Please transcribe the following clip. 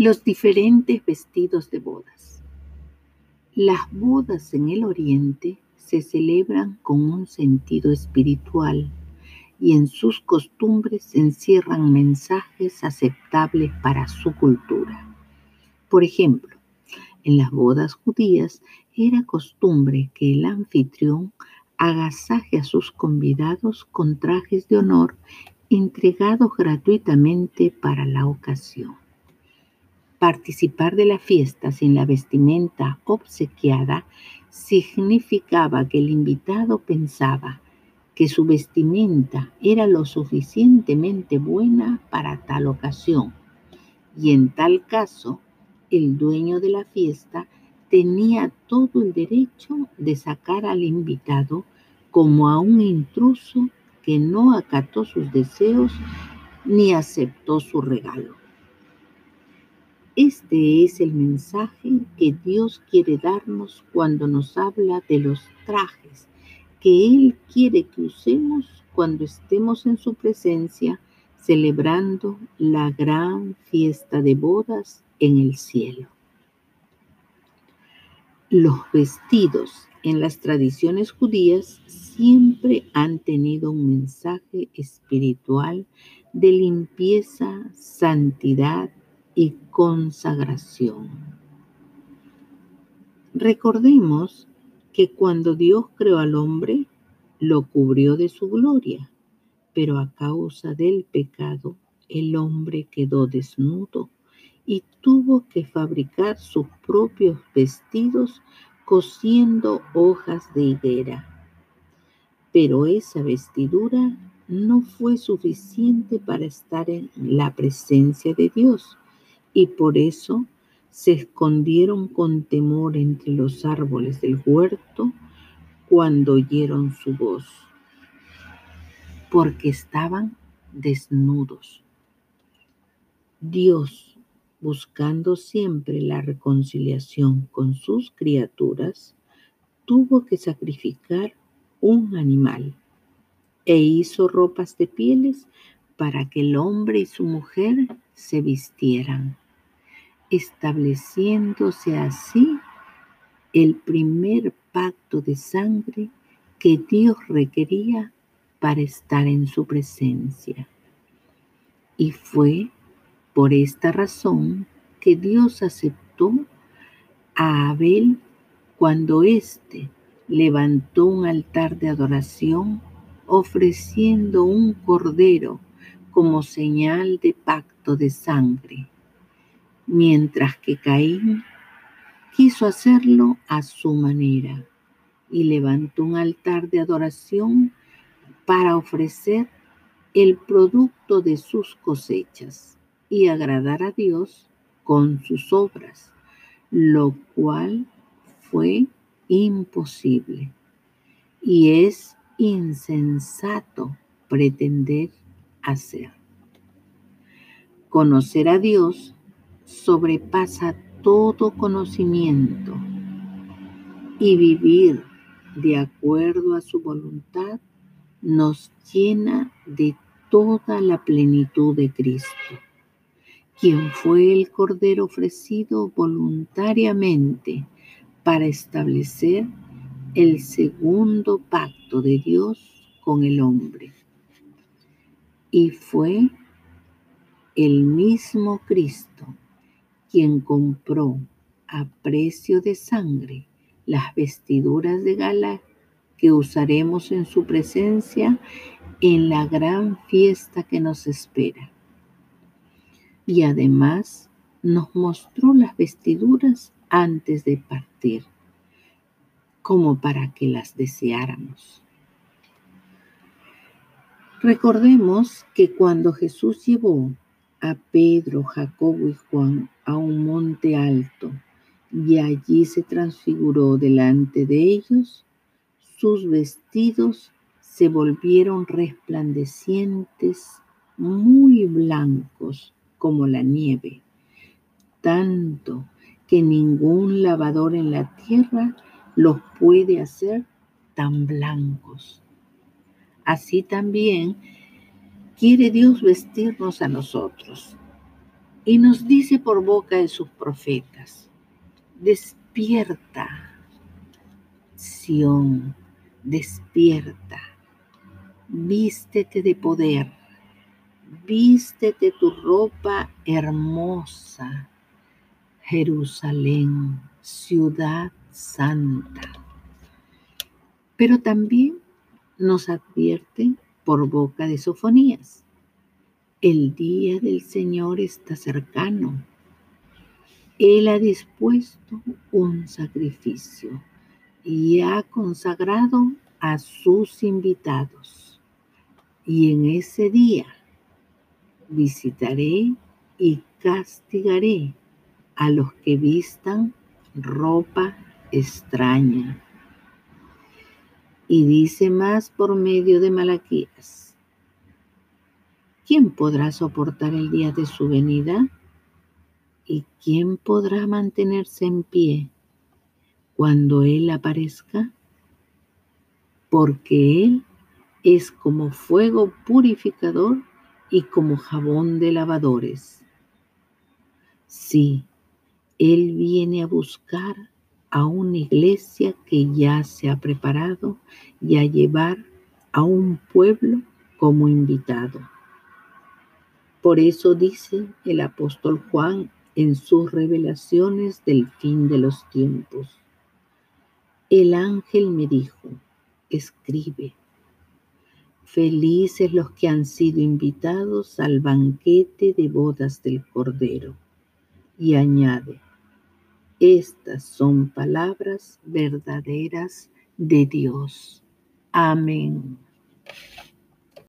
Los diferentes vestidos de bodas. Las bodas en el Oriente se celebran con un sentido espiritual y en sus costumbres encierran mensajes aceptables para su cultura. Por ejemplo, en las bodas judías era costumbre que el anfitrión agasaje a sus convidados con trajes de honor entregados gratuitamente para la ocasión. Participar de la fiesta sin la vestimenta obsequiada significaba que el invitado pensaba que su vestimenta era lo suficientemente buena para tal ocasión y en tal caso el dueño de la fiesta tenía todo el derecho de sacar al invitado como a un intruso que no acató sus deseos ni aceptó su regalo. Este es el mensaje que Dios quiere darnos cuando nos habla de los trajes que Él quiere que usemos cuando estemos en su presencia celebrando la gran fiesta de bodas en el cielo. Los vestidos en las tradiciones judías siempre han tenido un mensaje espiritual de limpieza, santidad y consagración. Recordemos que cuando Dios creó al hombre, lo cubrió de su gloria, pero a causa del pecado, el hombre quedó desnudo y tuvo que fabricar sus propios vestidos cosiendo hojas de higuera. Pero esa vestidura no fue suficiente para estar en la presencia de Dios y por eso se escondieron con temor entre los árboles del huerto cuando oyeron su voz, porque estaban desnudos. Dios, buscando siempre la reconciliación con sus criaturas, tuvo que sacrificar un animal e hizo ropas de pieles para que el hombre y su mujer se vistieran estableciéndose así el primer pacto de sangre que Dios requería para estar en su presencia. Y fue por esta razón que Dios aceptó a Abel cuando éste levantó un altar de adoración ofreciendo un cordero como señal de pacto de sangre mientras que Caín quiso hacerlo a su manera y levantó un altar de adoración para ofrecer el producto de sus cosechas y agradar a Dios con sus obras, lo cual fue imposible y es insensato pretender hacer. Conocer a Dios sobrepasa todo conocimiento y vivir de acuerdo a su voluntad nos llena de toda la plenitud de Cristo, quien fue el Cordero ofrecido voluntariamente para establecer el segundo pacto de Dios con el hombre. Y fue el mismo Cristo quien compró a precio de sangre las vestiduras de gala que usaremos en su presencia en la gran fiesta que nos espera. Y además nos mostró las vestiduras antes de partir, como para que las deseáramos. Recordemos que cuando Jesús llevó a Pedro, Jacobo y Juan a un monte alto y allí se transfiguró delante de ellos, sus vestidos se volvieron resplandecientes, muy blancos como la nieve, tanto que ningún lavador en la tierra los puede hacer tan blancos. Así también quiere Dios vestirnos a nosotros Y nos dice por boca de sus profetas, despierta, Sión, despierta, vístete de poder, vístete tu ropa hermosa, Jerusalén, ciudad santa. Pero también nos advierte por boca de Sofonías, el día del Señor está cercano. Él ha dispuesto un sacrificio y ha consagrado a sus invitados. Y en ese día visitaré y castigaré a los que vistan ropa extraña. Y dice más por medio de Malaquías. ¿Quién podrá soportar el día de su venida? ¿Y quién podrá mantenerse en pie cuando Él aparezca? Porque Él es como fuego purificador y como jabón de lavadores. Sí, Él viene a buscar a una iglesia que ya se ha preparado y a llevar a un pueblo como invitado. Por eso dice el apóstol Juan en sus revelaciones del fin de los tiempos. El ángel me dijo, escribe, felices los que han sido invitados al banquete de bodas del Cordero. Y añade, estas son palabras verdaderas de Dios. Amén.